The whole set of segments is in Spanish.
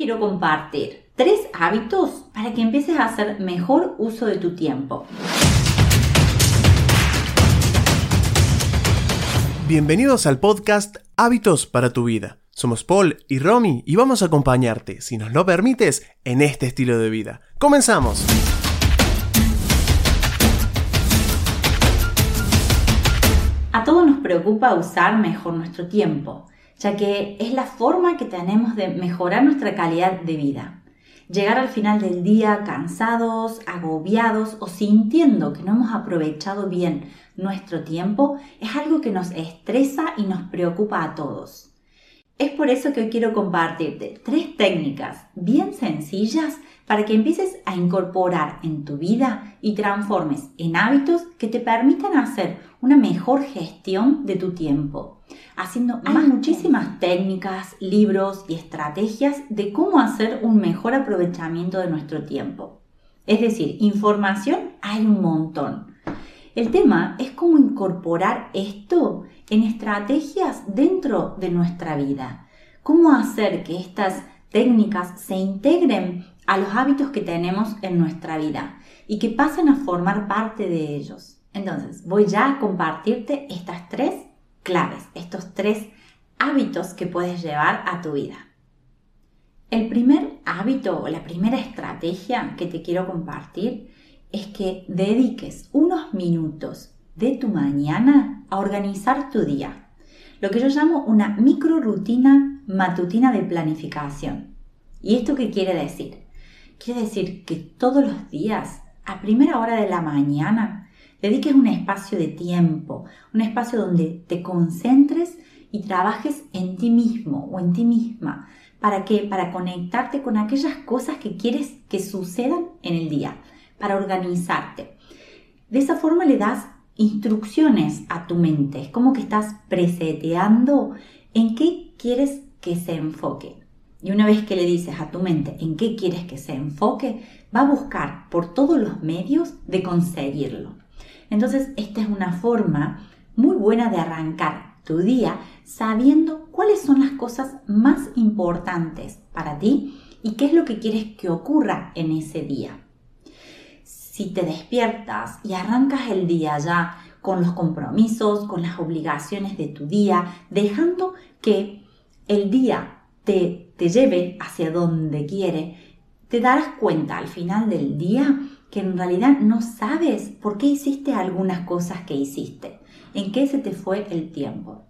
quiero compartir tres hábitos para que empieces a hacer mejor uso de tu tiempo. Bienvenidos al podcast Hábitos para tu vida. Somos Paul y Romy y vamos a acompañarte, si nos lo permites, en este estilo de vida. ¡Comenzamos! A todos nos preocupa usar mejor nuestro tiempo, ya que es la forma que tenemos de mejorar nuestra calidad de vida. Llegar al final del día cansados, agobiados o sintiendo que no hemos aprovechado bien nuestro tiempo es algo que nos estresa y nos preocupa a todos. Es por eso que hoy quiero compartirte tres técnicas bien sencillas para que empieces a incorporar en tu vida y transformes en hábitos que te permitan hacer una mejor gestión de tu tiempo. Haciendo Hay muchísimas técnicas, libros y estrategias de cómo hacer un mejor aprovechamiento de nuestro tiempo. Es decir, información hay un montón. El tema es cómo incorporar esto en estrategias dentro de nuestra vida. Cómo hacer que estas técnicas se integren a los hábitos que tenemos en nuestra vida y que pasen a formar parte de ellos. Entonces, voy ya a compartirte estas tres claves, estos tres hábitos que puedes llevar a tu vida. El primer hábito o la primera estrategia que te quiero compartir es que dediques unos minutos de tu mañana a organizar tu día. Lo que yo llamo una micro rutina matutina de planificación. ¿Y esto qué quiere decir? Quiere decir que todos los días, a primera hora de la mañana, dediques un espacio de tiempo, un espacio donde te concentres y trabajes en ti mismo o en ti misma. ¿Para qué? Para conectarte con aquellas cosas que quieres que sucedan en el día, para organizarte. De esa forma le das instrucciones a tu mente. Es como que estás preseteando en qué quieres que se enfoque. Y una vez que le dices a tu mente en qué quieres que se enfoque, va a buscar por todos los medios de conseguirlo. Entonces, esta es una forma muy buena de arrancar tu día sabiendo cuáles son las cosas más importantes para ti y qué es lo que quieres que ocurra en ese día. Si te despiertas y arrancas el día ya con los compromisos, con las obligaciones de tu día, dejando que el día te, lleve hacia donde quiere, te darás cuenta al final del día que en realidad no sabes por qué hiciste algunas cosas que hiciste, en qué se te fue el tiempo.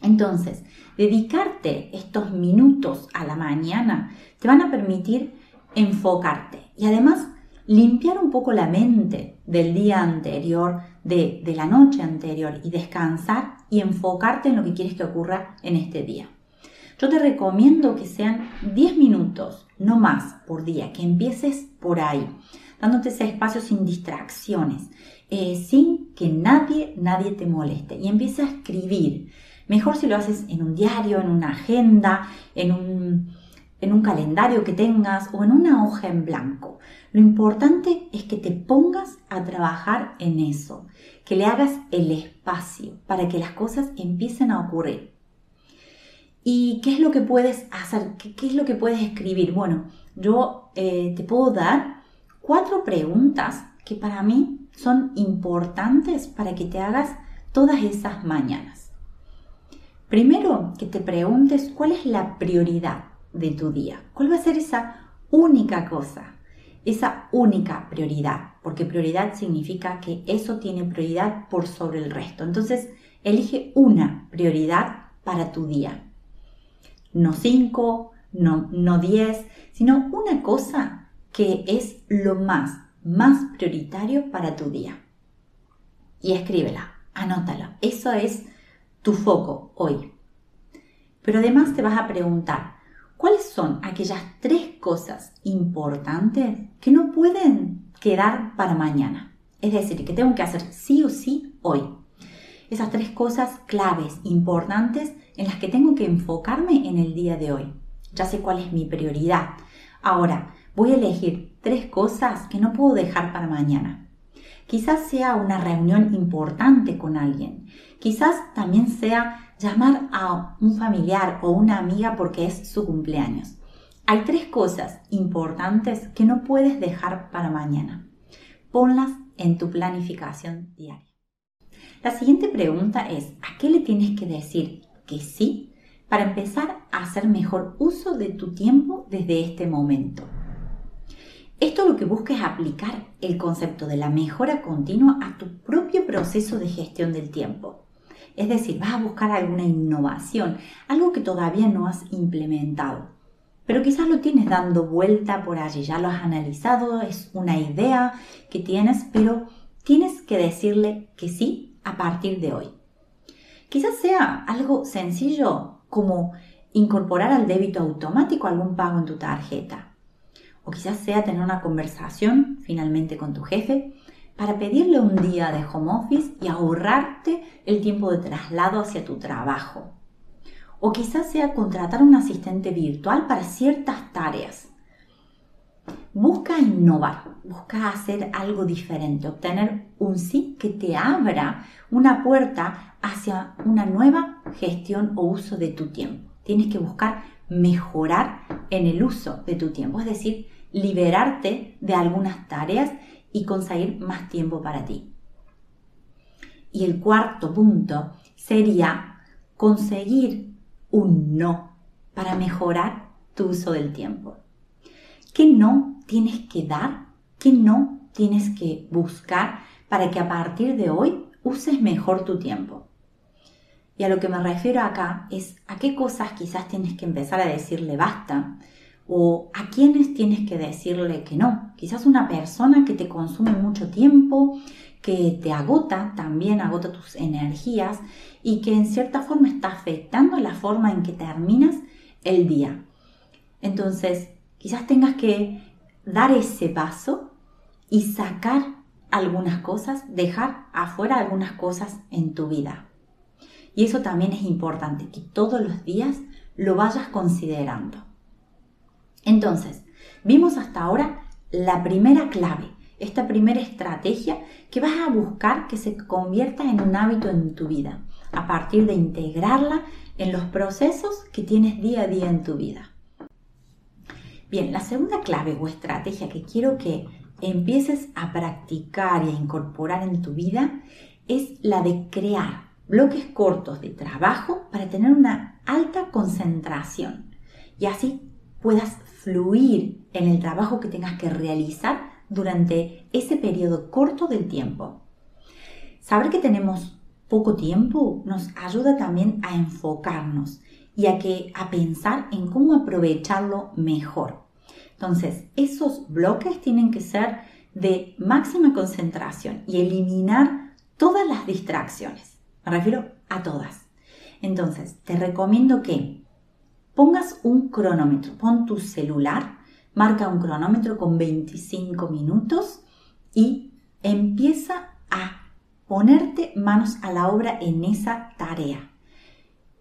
Entonces, dedicarte estos minutos a la mañana te van a permitir enfocarte y además limpiar un poco la mente del día anterior, de, de la noche anterior y descansar y enfocarte en lo que quieres que ocurra en este día. Yo te recomiendo que sean 10 minutos, no más, por día, que empieces por ahí, dándote ese espacio sin distracciones, eh, sin que nadie, nadie te moleste y empieces a escribir. Mejor si lo haces en un diario, en una agenda, en un, en un calendario que tengas o en una hoja en blanco. Lo importante es que te pongas a trabajar en eso, que le hagas el espacio para que las cosas empiecen a ocurrir. ¿Y qué es lo que puedes hacer? ¿Qué, es lo que puedes escribir? Bueno, yo eh, te puedo dar cuatro preguntas que para mí son importantes para que te hagas todas esas mañanas. Primero, que te preguntes cuál es la prioridad de tu día. ¿Cuál va a ser esa única cosa? Esa única prioridad. Porque prioridad significa que eso tiene prioridad por sobre el resto. Entonces, elige una prioridad para tu día no cinco, no, no diez, sino una cosa que es lo más, más prioritario para tu día. Y escríbela, anótala. Eso es tu foco hoy. Pero además te vas a preguntar, ¿cuáles son aquellas tres cosas importantes que no pueden quedar para mañana? Es decir, que tengo que hacer sí o sí hoy. Esas tres cosas claves, importantes, en las que tengo que enfocarme en el día de hoy. Ya sé cuál es mi prioridad. Ahora, voy a elegir tres cosas que no puedo dejar para mañana. Quizás sea una reunión importante con alguien. Quizás también sea llamar a un familiar o una amiga porque es su cumpleaños. Hay tres cosas importantes que no puedes dejar para mañana. Ponlas en tu planificación diaria. La siguiente pregunta es, ¿a qué le tienes que decir que sí para empezar a hacer mejor uso de tu tiempo desde este momento? Esto lo que busca es aplicar el concepto de la mejora continua a tu propio proceso de gestión del tiempo. Es decir, vas a buscar alguna innovación, algo que todavía no has implementado. Pero quizás lo tienes dando vuelta por allí, ya lo has analizado, es una idea que tienes, pero tienes que decirle que sí a partir de hoy. Quizás sea algo sencillo como incorporar al débito automático algún pago en tu tarjeta o quizás sea tener una conversación finalmente con tu jefe para pedirle un día de home office y ahorrarte el tiempo de traslado hacia tu trabajo. O quizás sea contratar un asistente virtual para ciertas tareas. Busca innovar, busca hacer algo diferente, obtener un sí que te abra una puerta hacia una nueva gestión o uso de tu tiempo. Tienes que buscar mejorar en el uso de tu tiempo, es decir, liberarte de algunas tareas y conseguir más tiempo para ti. Y el cuarto punto sería conseguir un no para mejorar tu uso del tiempo. ¿Qué no tienes que dar? ¿Qué no tienes que buscar para que a partir de hoy uses mejor tu tiempo? Y a lo que me refiero acá es a qué cosas quizás tienes que empezar a decirle basta o a quiénes tienes que decirle que no. Quizás una persona que te consume mucho tiempo, que te agota, también agota tus energías y que en cierta forma está afectando la forma en que terminas el día. Entonces, quizás tengas que dar ese paso y sacar algunas cosas, dejar afuera algunas cosas en tu vida. Y eso también es importante, que todos los días lo vayas considerando. Entonces, vimos hasta ahora la primera clave, esta primera estrategia que vas a buscar que se convierta en un hábito en tu vida, a partir de integrarla en los procesos que tienes día a día en tu vida. Bien, la segunda clave o estrategia que quiero que empieces a practicar y a incorporar en tu vida es la de crear bloques cortos de trabajo para tener una alta concentración y así puedas fluir en el trabajo que tengas que realizar durante ese periodo corto del tiempo. Saber que tenemos poco tiempo nos ayuda también a enfocarnos y a, que, a pensar en cómo aprovecharlo mejor. Entonces, esos bloques tienen que ser de máxima concentración y eliminar todas las distracciones. Me refiero a todas. Entonces, te recomiendo que pongas un cronómetro, pon tu celular, marca un cronómetro con 25 minutos y empieza a ponerte manos a la obra en esa tarea.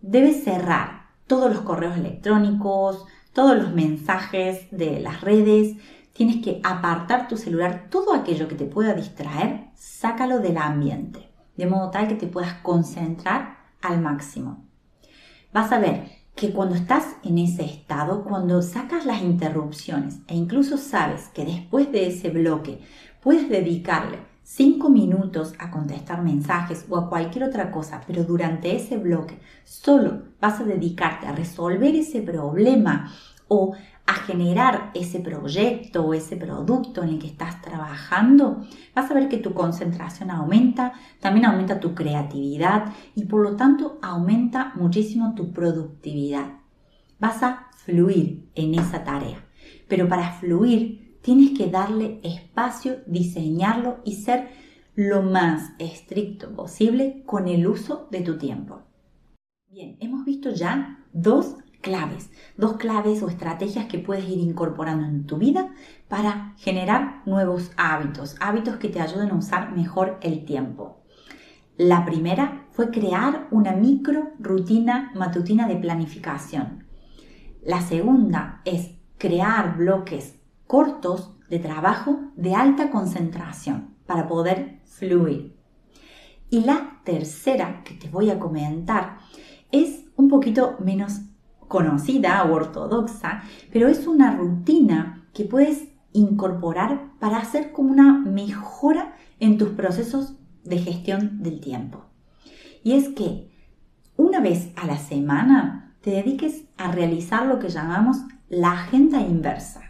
Debes cerrar todos los correos electrónicos, todos los mensajes de las redes, tienes que apartar tu celular, todo aquello que te pueda distraer, sácalo del ambiente, de modo tal que te puedas concentrar al máximo. Vas a ver que cuando estás en ese estado, cuando sacas las interrupciones e incluso sabes que después de ese bloque puedes dedicarle cinco minutos a contestar mensajes o a cualquier otra cosa, pero durante ese bloque solo vas a dedicarte a resolver ese problema o a generar ese proyecto o ese producto en el que estás trabajando, vas a ver que tu concentración aumenta, también aumenta tu creatividad y por lo tanto aumenta muchísimo tu productividad. Vas a fluir en esa tarea, pero para fluir tienes que darle espacio, diseñarlo y ser lo más estricto posible con el uso de tu tiempo. Bien, hemos visto ya dos claves, dos claves o estrategias que puedes ir incorporando en tu vida para generar nuevos hábitos, hábitos que te ayuden a usar mejor el tiempo. La primera fue crear una micro rutina matutina de planificación. La segunda es crear bloques cortos de trabajo de alta concentración para poder fluir. Y la tercera que te voy a comentar es un poquito menos conocida o ortodoxa, pero es una rutina que puedes incorporar para hacer como una mejora en tus procesos de gestión del tiempo. Y es que una vez a la semana te dediques a realizar lo que llamamos la agenda inversa.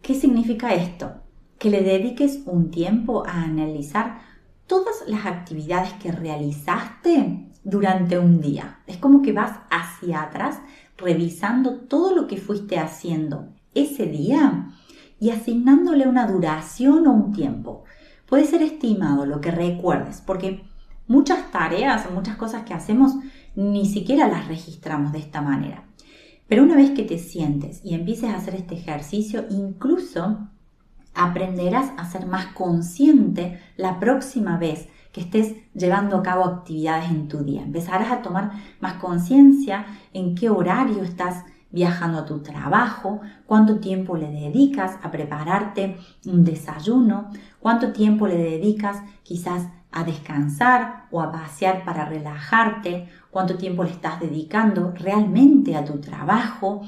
¿Qué significa esto? Que le dediques un tiempo a analizar todas las actividades que realizaste durante un día. Es como que vas hacia atrás revisando todo lo que fuiste haciendo ese día y asignándole una duración o un tiempo. Puede ser estimado lo que recuerdes, porque muchas tareas muchas cosas que hacemos ni siquiera las registramos de esta manera. Pero una vez que te sientes y empieces a hacer este ejercicio, incluso aprenderás a ser más consciente la próxima vez que estés llevando a cabo actividades en tu día. Empezarás a tomar más conciencia en qué horario estás viajando a tu trabajo, cuánto tiempo le dedicas a prepararte un desayuno, cuánto tiempo le dedicas quizás a descansar o a pasear para relajarte, cuánto tiempo le estás dedicando realmente a tu trabajo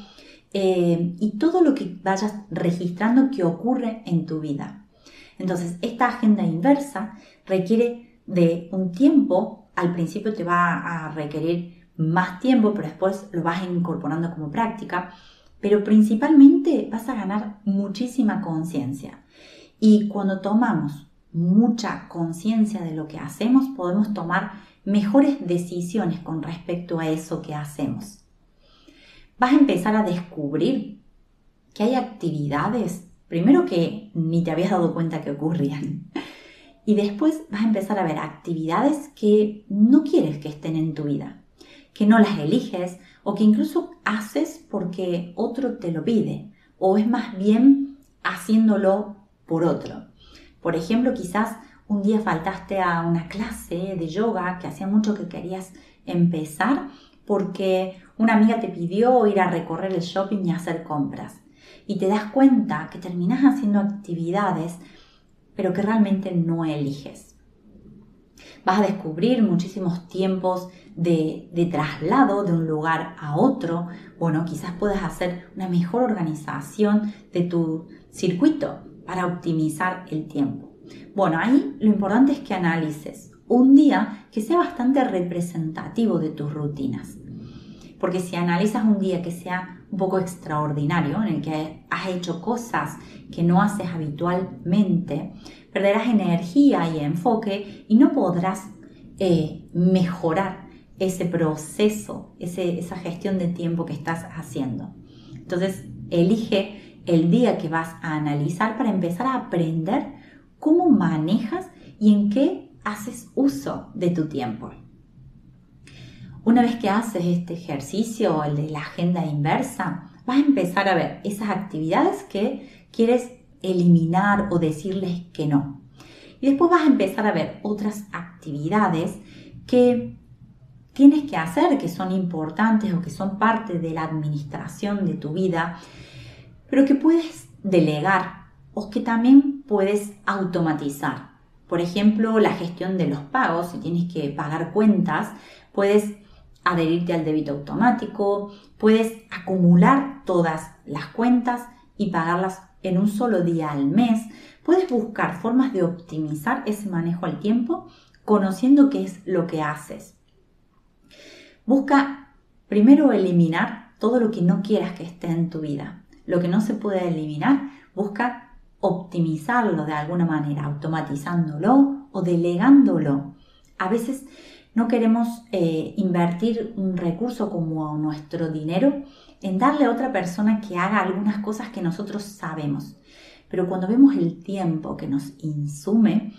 eh, y todo lo que vayas registrando que ocurre en tu vida. Entonces, esta agenda inversa requiere de un tiempo, al principio te va a requerir más tiempo, pero después lo vas incorporando como práctica, pero principalmente vas a ganar muchísima conciencia. Y cuando tomamos mucha conciencia de lo que hacemos, podemos tomar mejores decisiones con respecto a eso que hacemos. Vas a empezar a descubrir que hay actividades, primero que ni te habías dado cuenta que ocurrían, y después vas a empezar a ver actividades que no quieres que estén en tu vida, que no las eliges o que incluso haces porque otro te lo pide, o es más bien haciéndolo por otro. Por ejemplo, quizás un día faltaste a una clase de yoga que hacía mucho que querías empezar porque una amiga te pidió ir a recorrer el shopping y hacer compras. Y te das cuenta que terminas haciendo actividades, pero que realmente no eliges. Vas a descubrir muchísimos tiempos de, de, traslado de un lugar a otro. Bueno, quizás puedas hacer una mejor organización de tu circuito para optimizar el tiempo. Bueno, ahí lo importante es que analices un día que sea bastante representativo de tus rutinas. Porque si analizas un día que sea un poco extraordinario, en el que has hecho cosas que no haces habitualmente, perderás energía y enfoque y no podrás eh, mejorar ese proceso, esa gestión de tiempo que estás haciendo. Entonces, elige el día que vas a analizar para empezar a aprender cómo manejas y en qué haces uso de tu tiempo. Una vez que haces este ejercicio, el de la agenda inversa, vas a empezar a ver esas actividades que quieres eliminar o decirles que no. Y después vas a empezar a ver otras actividades que tienes que hacer, que son importantes o que son parte de la administración de tu vida pero que puedes delegar o que también puedes automatizar. Por ejemplo, la gestión de los pagos, si tienes que pagar cuentas, puedes adherirte al débito automático, puedes acumular todas las cuentas y pagarlas en un solo día al mes. Puedes buscar formas de optimizar ese manejo al tiempo conociendo qué es lo que haces. Busca primero eliminar todo lo que no quieras que esté en tu vida lo que no se puede eliminar, busca optimizarlo de alguna manera, automatizándolo o delegándolo. A veces no queremos eh, invertir un recurso como nuestro dinero en darle a otra persona que haga algunas cosas que nosotros sabemos. Pero cuando vemos el tiempo que nos insume,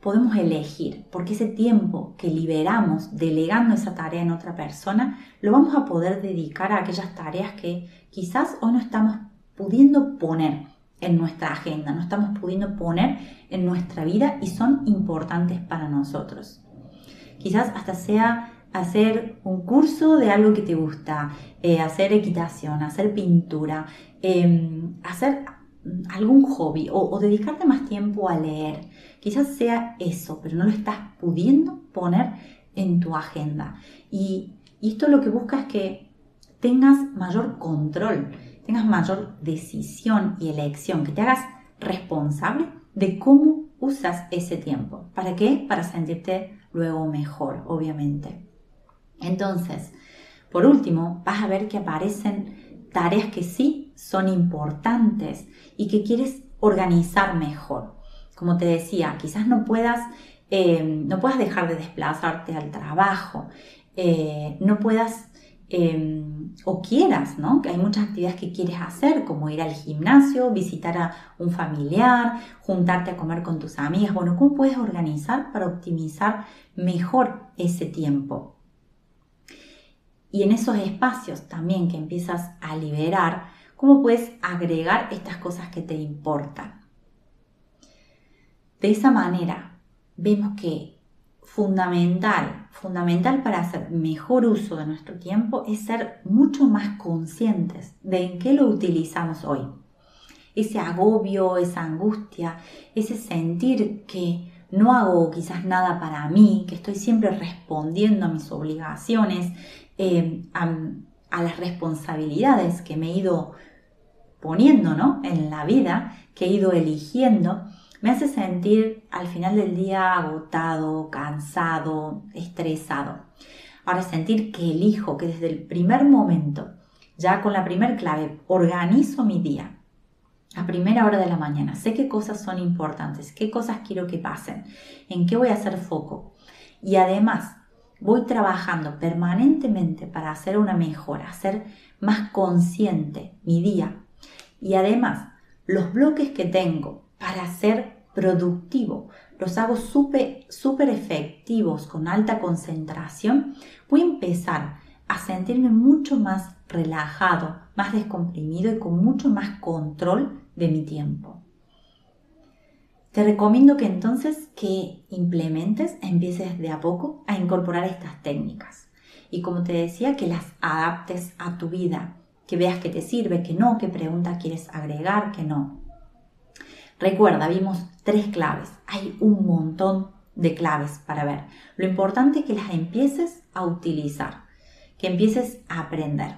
podemos elegir, porque ese tiempo que liberamos delegando esa tarea en otra persona, lo vamos a poder dedicar a aquellas tareas que quizás hoy no estamos pudiendo poner en nuestra agenda, no estamos pudiendo poner en nuestra vida y son importantes para nosotros. Quizás hasta sea hacer un curso de algo que te gusta, eh, hacer equitación, hacer pintura, em, hacer algún hobby o, dedicarte más tiempo a leer. Quizás sea eso, pero no lo estás pudiendo poner en tu agenda. Y, y esto lo que busca es que tengas mayor control, tengas mayor decisión y elección, que te hagas responsable de cómo usas ese tiempo. ¿Para qué? Para sentirte luego mejor, obviamente. Entonces, por último, vas a ver que aparecen tareas que sí son importantes y que quieres organizar mejor. Como te decía, quizás no puedas, eh, no puedas dejar de desplazarte al trabajo, eh, no puedas Em, o quieras, ¿no? Que hay muchas actividades que quieres hacer, como ir al gimnasio, visitar a un familiar, juntarte a comer con tus amigas. Bueno, ¿cómo puedes organizar para optimizar mejor ese tiempo? Y en esos espacios también que empiezas a liberar, ¿cómo puedes agregar estas cosas que te importan? De esa manera, vemos que fundamental, fundamental para hacer mejor uso de nuestro tiempo es ser mucho más conscientes de en qué lo utilizamos hoy. Ese agobio, esa angustia, ese sentir que no hago quizás nada para mí, que estoy siempre respondiendo a mis obligaciones, eh, a, a, las responsabilidades que me he ido poniendo ¿no? en la vida, que he ido eligiendo, me hace sentir al final del día agotado, cansado, estresado. Ahora sentir que elijo, que desde el primer momento, ya con la primer clave, organizo mi día a primera hora de la mañana. Sé qué cosas son importantes, qué cosas quiero que pasen, en qué voy a hacer foco. Y además, voy trabajando permanentemente para hacer una mejora, hacer más consciente mi día. Y además, los bloques que tengo para ser productivo, los hago súper super efectivos con alta concentración, voy a empezar a sentirme mucho más relajado, más descomprimido y con mucho más control de mi tiempo. Te recomiendo que entonces que implementes, empieces de a poco a incorporar estas técnicas. Y como te decía, que las adaptes a tu vida, que veas que te sirve, que no, qué pregunta quieres agregar, que no. Recuerda, vimos tres claves. Hay un montón de claves para ver. Lo importante es que las empieces a utilizar, que empieces a aprender.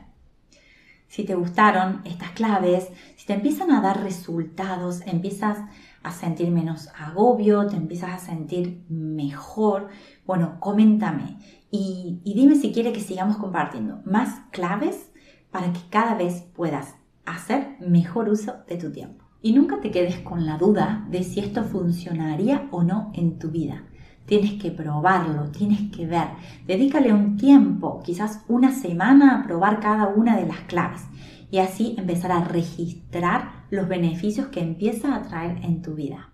Si te gustaron estas claves, si te empiezan a dar resultados, empiezas a sentir menos agobio, te empiezas a sentir mejor, bueno, coméntame y, dime si quieres que sigamos compartiendo más claves para que cada vez puedas hacer mejor uso de tu tiempo. Y nunca te quedes con la duda de si esto funcionaría o no en tu vida. Tienes que probarlo, tienes que ver. Dedícale un tiempo, quizás una semana a probar cada una de las claves y así empezar a registrar los beneficios que empieza a traer en tu vida.